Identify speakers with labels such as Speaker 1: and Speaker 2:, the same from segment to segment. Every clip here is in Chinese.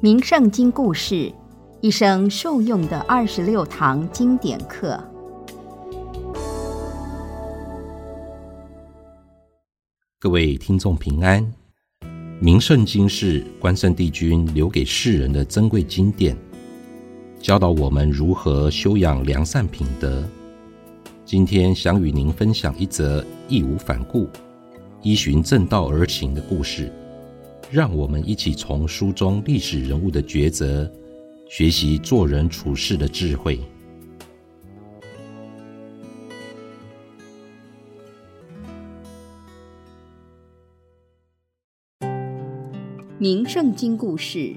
Speaker 1: 名圣经故事，一生受用的二十六堂经典课。
Speaker 2: 各位听众平安。名圣经是关圣帝君留给世人的珍贵经典，教导我们如何修养良善品德。今天想与您分享一则义无反顾、依循正道而行的故事。让我们一起从书中历史人物的抉择，学习做人处事的智慧。
Speaker 1: 名圣经故事：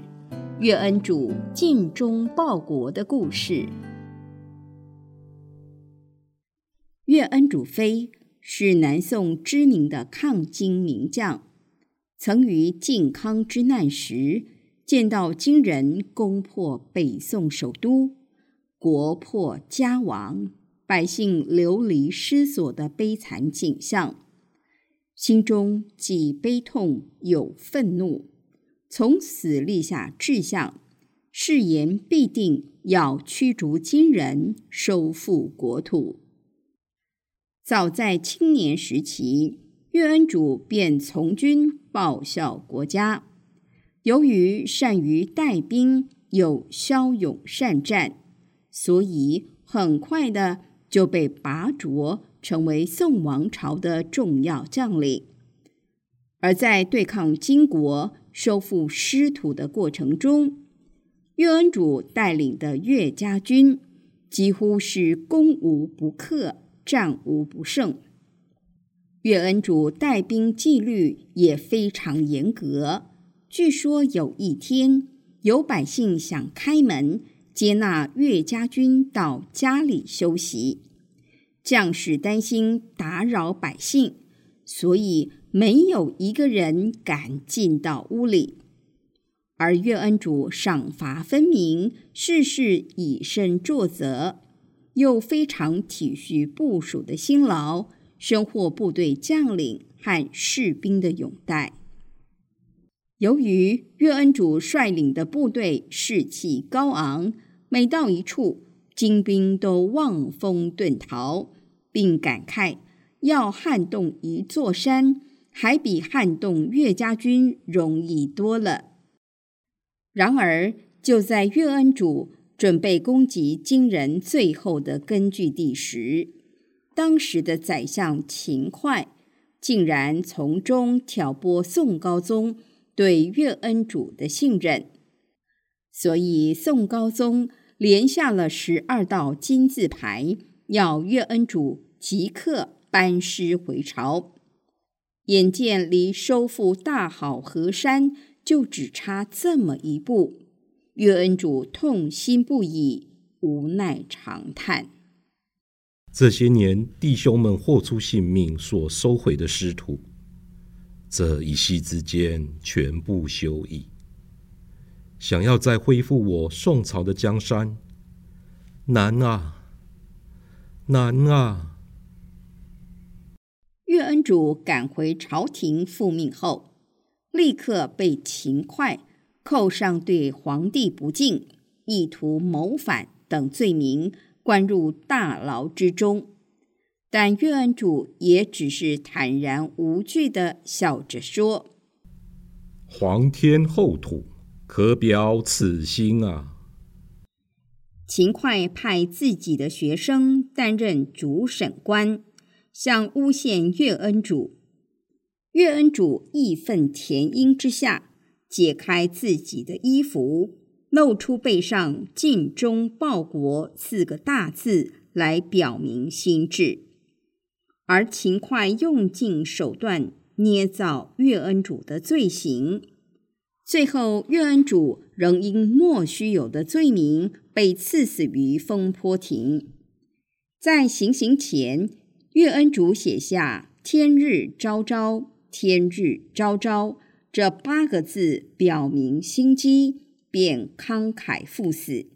Speaker 1: 岳恩主尽忠报国的故事。岳恩主妃是南宋知名的抗金名将。曾于靖康之难时，见到金人攻破北宋首都，国破家亡，百姓流离失所的悲惨景象，心中既悲痛又愤怒，从此立下志向，誓言必定要驱逐金人，收复国土。早在青年时期，岳恩主便从军。报效国家，由于善于带兵，又骁勇善战，所以很快的就被拔擢成为宋王朝的重要将领。而在对抗金国、收复失土的过程中，岳恩主带领的岳家军几乎是攻无不克、战无不胜。岳恩主带兵纪律也非常严格。据说有一天，有百姓想开门接纳岳家军到家里休息，将士担心打扰百姓，所以没有一个人敢进到屋里。而岳恩主赏罚分明，事事以身作则，又非常体恤部属的辛劳。收获部队将领和士兵的拥戴。由于岳恩主率领的部队士气高昂，每到一处，金兵都望风遁逃，并感慨：要撼动一座山，还比撼动岳家军容易多了。然而，就在岳恩主准备攻击金人最后的根据地时，当时的宰相秦桧竟然从中挑拨宋高宗对岳恩主的信任，所以宋高宗连下了十二道金字牌，要岳恩主即刻班师回朝。眼见离收复大好河山就只差这么一步，岳恩主痛心不已，无奈长叹。
Speaker 2: 这些年，弟兄们豁出性命所收回的师徒，这一夕之间全部休矣。想要再恢复我宋朝的江山，难啊，难啊！
Speaker 1: 岳恩主赶回朝廷复命后，立刻被秦桧扣上对皇帝不敬、意图谋反等罪名。关入大牢之中，但岳恩主也只是坦然无惧的笑着说：“
Speaker 2: 皇天厚土，可表此心啊。”
Speaker 1: 秦桧派自己的学生担任主审官，向诬陷岳恩主。岳恩主义愤填膺之下，解开自己的衣服。露出背上“尽忠报国”四个大字来表明心志，而秦桧用尽手段捏造岳恩主的罪行，最后岳恩主仍因莫须有的罪名被赐死于风波亭。在行刑前，岳恩主写下“天日昭昭，天日昭昭”这八个字，表明心机。便慷慨赴死。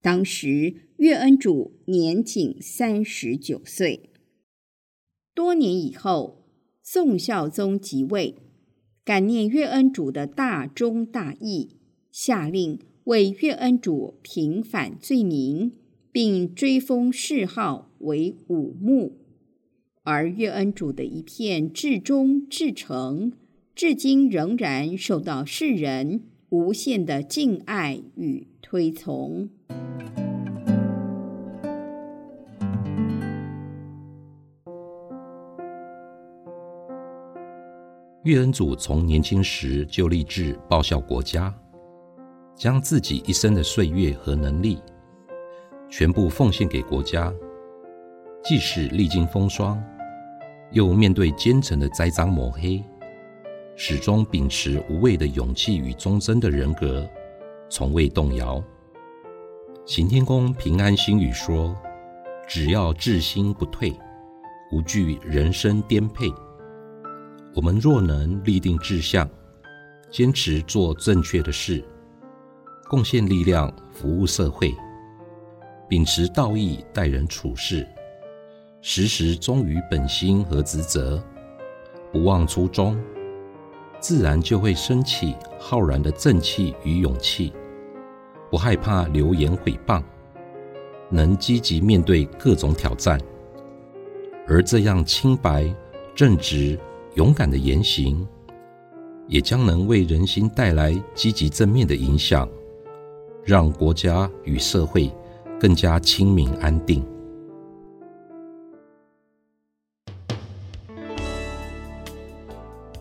Speaker 1: 当时岳恩主年仅三十九岁。多年以后，宋孝宗即位，感念岳恩主的大忠大义，下令为岳恩主平反罪名，并追封谥号为武穆。而岳恩主的一片至忠至诚，至今仍然受到世人无限的敬爱与推崇。
Speaker 2: 岳恩祖从年轻时就立志报效国家，将自己一生的岁月和能力全部奉献给国家。即使历经风霜，又面对奸臣的栽赃抹黑，始终秉持无畏的勇气与忠贞的人格，从未动摇。行天宫平安心语说：“只要志心不退，无惧人生颠沛。”我们若能立定志向，坚持做正确的事，贡献力量服务社会，秉持道义待人处事，时时忠于本心和职责，不忘初衷，自然就会升起浩然的正气与勇气，不害怕流言毁谤，能积极面对各种挑战。而这样清白正直。勇敢的言行，也将能为人心带来积极正面的影响，让国家与社会更加清明安定。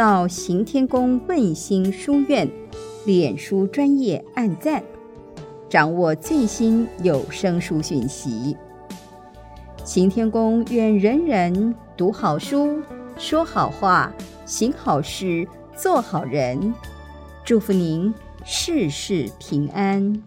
Speaker 1: 到行天宫问心书院脸书专业按赞，掌握最新有声书讯息。行天宫愿人人读好书，说好话，行好事。做好人，祝福您事事平安。